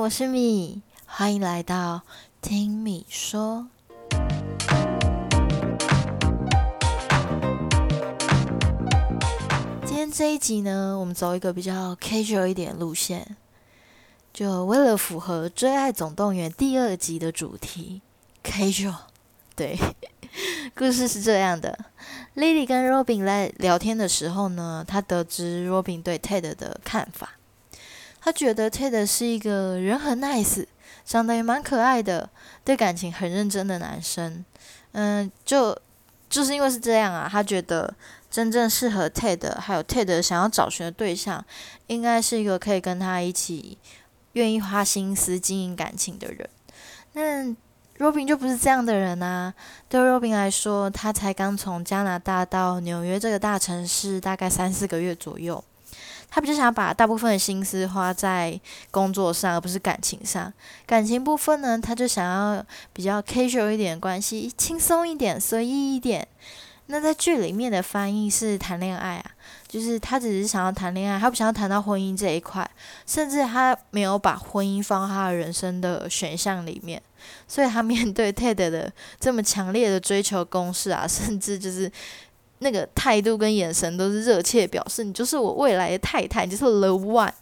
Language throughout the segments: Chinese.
我是米，欢迎来到听米说。今天这一集呢，我们走一个比较 casual 一点路线，就为了符合《追爱总动员》第二集的主题，casual。对，故事是这样的：Lily 跟 Robin 在聊天的时候呢，她得知 Robin 对 Ted 的看法。他觉得 Ted 是一个人很 nice，长得也蛮可爱的，对感情很认真的男生。嗯，就就是因为是这样啊，他觉得真正适合 Ted，还有 Ted 想要找寻的对象，应该是一个可以跟他一起愿意花心思经营感情的人。那 Robin 就不是这样的人啊。对 Robin 来说，他才刚从加拿大到纽约这个大城市，大概三四个月左右。他比较想把大部分的心思花在工作上，而不是感情上。感情部分呢，他就想要比较 casual 一点关系，轻松一点，随意一点。那在剧里面的翻译是谈恋爱啊，就是他只是想要谈恋爱，他不想要谈到婚姻这一块，甚至他没有把婚姻放他的人生的选项里面。所以他面对 Ted 的这么强烈的追求攻势啊，甚至就是。那个态度跟眼神都是热切表示，你就是我未来的太太，你就是 the one。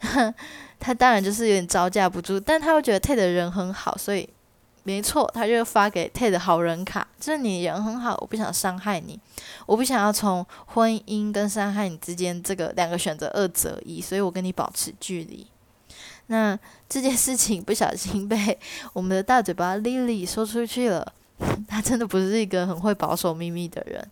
他当然就是有点招架不住，但他又觉得 Ted 人很好，所以没错，他就发给 Ted 好人卡，就是你人很好，我不想伤害你，我不想要从婚姻跟伤害你之间这个两个选择二择一，所以我跟你保持距离。那这件事情不小心被 我们的大嘴巴 Lily 说出去了。他真的不是一个很会保守秘密的人。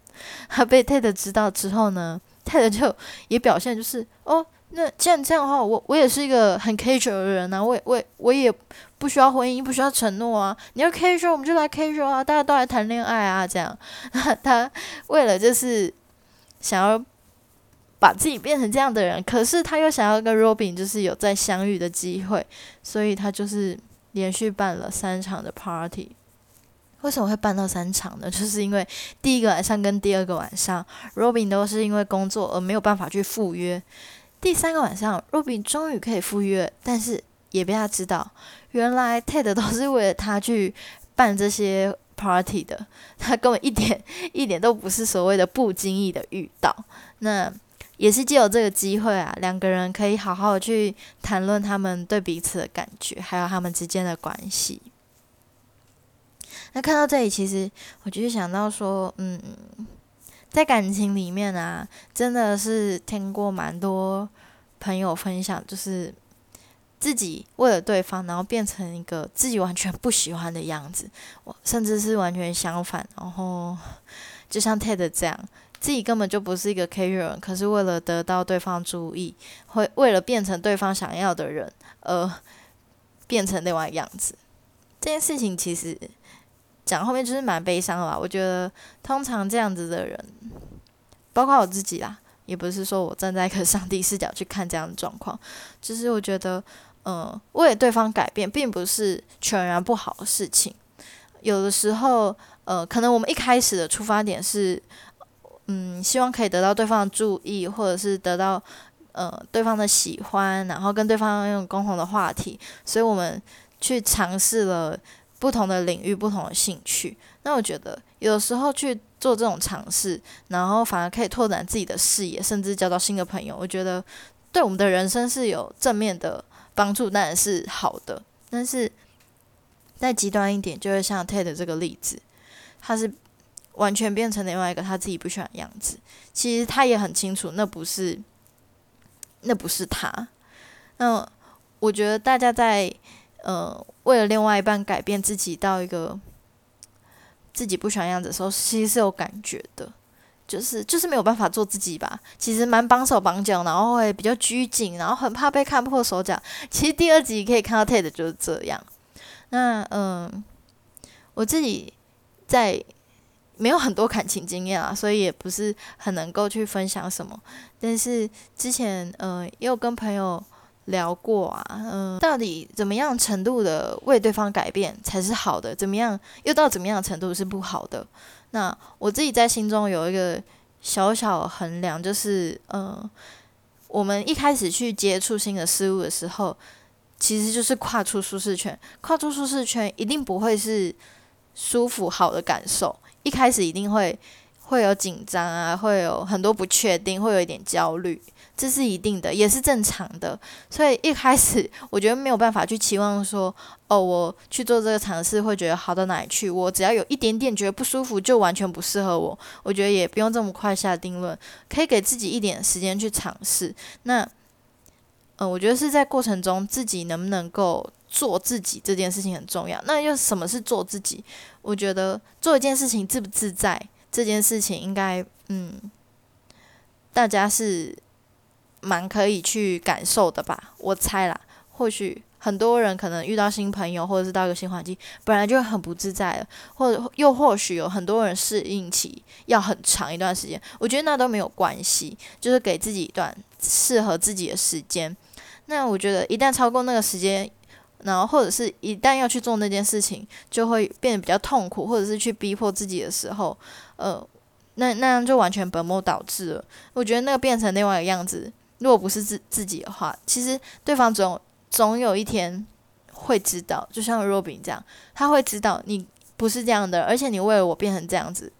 他被 Ted 知道之后呢，Ted 就也表现就是哦，那既然这样的话，我我也是一个很 casual 的人啊，我也我也我也不需要婚姻，不需要承诺啊。你要 casual，我们就来 casual 啊，大家都来谈恋爱啊，这样。他为了就是想要把自己变成这样的人，可是他又想要跟 Robin 就是有再相遇的机会，所以他就是连续办了三场的 party。为什么会办到三场呢？就是因为第一个晚上跟第二个晚上，Robin 都是因为工作而没有办法去赴约。第三个晚上，Robin 终于可以赴约，但是也被他知道，原来 Ted 都是为了他去办这些 party 的，他根本一点 一点都不是所谓的不经意的遇到。那也是借有这个机会啊，两个人可以好好的去谈论他们对彼此的感觉，还有他们之间的关系。那看到这里，其实我就是想到说，嗯，在感情里面啊，真的是听过蛮多朋友分享，就是自己为了对方，然后变成一个自己完全不喜欢的样子，甚至是完全相反。然后就像 Ted 这样，自己根本就不是一个 K 人，可是为了得到对方注意，会为了变成对方想要的人，而变成另外样子。这件事情其实。讲后面就是蛮悲伤的吧？我觉得通常这样子的人，包括我自己啦，也不是说我站在一个 上帝视角去看这样的状况，就是我觉得，嗯，为对方改变，并不是全然不好的事情。有的时候，呃，可能我们一开始的出发点是，嗯，希望可以得到对方的注意，或者是得到呃对方的喜欢，然后跟对方用共同的话题，所以我们去尝试了。不同的领域，不同的兴趣，那我觉得有时候去做这种尝试，然后反而可以拓展自己的视野，甚至交到新的朋友。我觉得对我们的人生是有正面的帮助，当然是好的。但是再极端一点，就会像 Ted 这个例子，他是完全变成另外一个他自己不喜欢的样子。其实他也很清楚，那不是，那不是他。那我觉得大家在。呃，为了另外一半改变自己到一个自己不喜欢样子的时候，其实是有感觉的，就是就是没有办法做自己吧。其实蛮绑手绑脚，然后会比较拘谨，然后很怕被看破手脚。其实第二集可以看到 Ted 就是这样。那嗯，我自己在没有很多感情经验啊，所以也不是很能够去分享什么。但是之前呃，也有跟朋友。聊过啊，嗯，到底怎么样程度的为对方改变才是好的？怎么样又到怎么样程度是不好的？那我自己在心中有一个小小衡量，就是，嗯，我们一开始去接触新的事物的时候，其实就是跨出舒适圈。跨出舒适圈一定不会是舒服好的感受，一开始一定会会有紧张啊，会有很多不确定，会有一点焦虑。这是一定的，也是正常的。所以一开始我觉得没有办法去期望说，哦，我去做这个尝试会觉得好到哪里去。我只要有一点点觉得不舒服，就完全不适合我。我觉得也不用这么快下定论，可以给自己一点时间去尝试。那，嗯，我觉得是在过程中自己能不能够做自己这件事情很重要。那又什么是做自己？我觉得做一件事情自不自在这件事情，应该嗯，大家是。蛮可以去感受的吧，我猜啦。或许很多人可能遇到新朋友，或者是到一个新环境，本来就很不自在了，或者又或许有很多人适应期要很长一段时间。我觉得那都没有关系，就是给自己一段适合自己的时间。那我觉得一旦超过那个时间，然后或者是一旦要去做那件事情，就会变得比较痛苦，或者是去逼迫自己的时候，呃，那那样就完全本末倒置了。我觉得那个变成另外一个样子。如果不是自自己的话，其实对方总总有一天会知道，就像若饼这样，他会知道你不是这样的，而且你为了我变成这样子，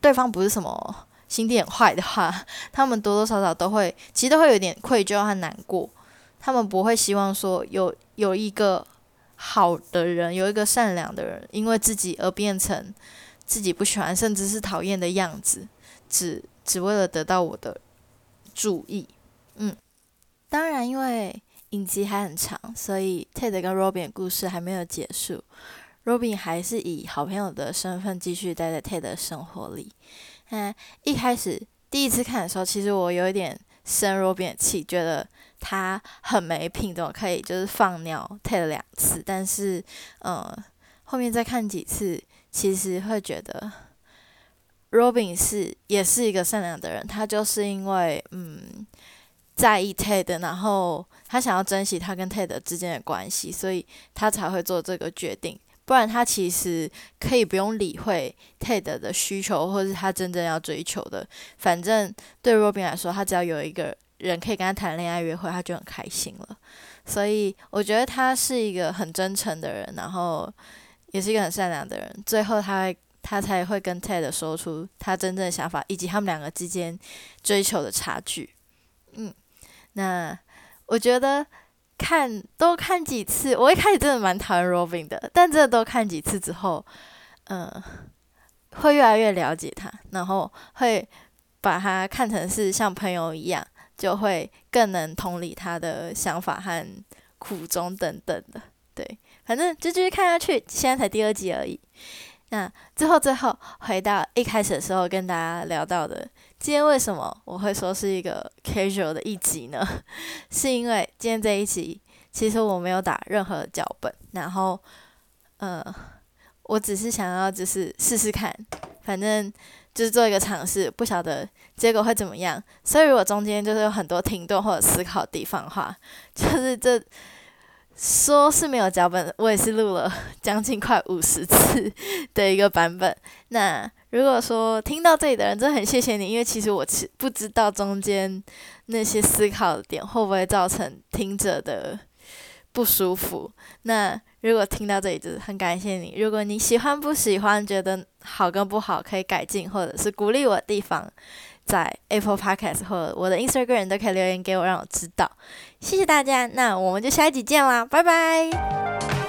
对方不是什么心地很坏的话，他们多多少少都会，其实都会有点愧疚和难过，他们不会希望说有有一个好的人，有一个善良的人，因为自己而变成自己不喜欢甚至是讨厌的样子，只只为了得到我的。注意，嗯，当然，因为影集还很长，所以 Ted 跟 Robin 的故事还没有结束。Robin 还是以好朋友的身份继续待在 Ted 的生活里。嗯，一开始第一次看的时候，其实我有一点生 Robin 的气，觉得他很没品，怎么可以就是放尿？退了两次？但是，嗯，后面再看几次，其实会觉得。Robin 是也是一个善良的人，他就是因为嗯在意 Ted，然后他想要珍惜他跟 Ted 之间的关系，所以他才会做这个决定。不然他其实可以不用理会 Ted 的需求，或是他真正要追求的。反正对 Robin 来说，他只要有一个人可以跟他谈恋爱、约会，他就很开心了。所以我觉得他是一个很真诚的人，然后也是一个很善良的人。最后他。他才会跟 Ted 说出他真正的想法，以及他们两个之间追求的差距。嗯，那我觉得看多看几次，我一开始真的蛮讨厌 Robin 的，但真的多看几次之后，嗯，会越来越了解他，然后会把他看成是像朋友一样，就会更能同理他的想法和苦衷等等的。对，反正就继续看下去，现在才第二集而已。那最后最后回到一开始的时候跟大家聊到的，今天为什么我会说是一个 casual 的一集呢？是因为今天这一集其实我没有打任何脚本，然后呃，我只是想要就是试试看，反正就是做一个尝试，不晓得结果会怎么样。所以如果中间就是有很多停顿或者思考的地方的话，就是这。说是没有脚本，我也是录了 将近快五十次的一个版本。那如果说听到这里的人，真的很谢谢你，因为其实我其不知道中间那些思考的点会不会造成听者的不舒服。那如果听到这里，就是很感谢你。如果你喜欢不喜欢，觉得好跟不好可以改进，或者是鼓励我的地方。在 Apple Podcast 或者我的 Instagram 都可以留言给我，让我知道。谢谢大家，那我们就下一集见啦，拜拜。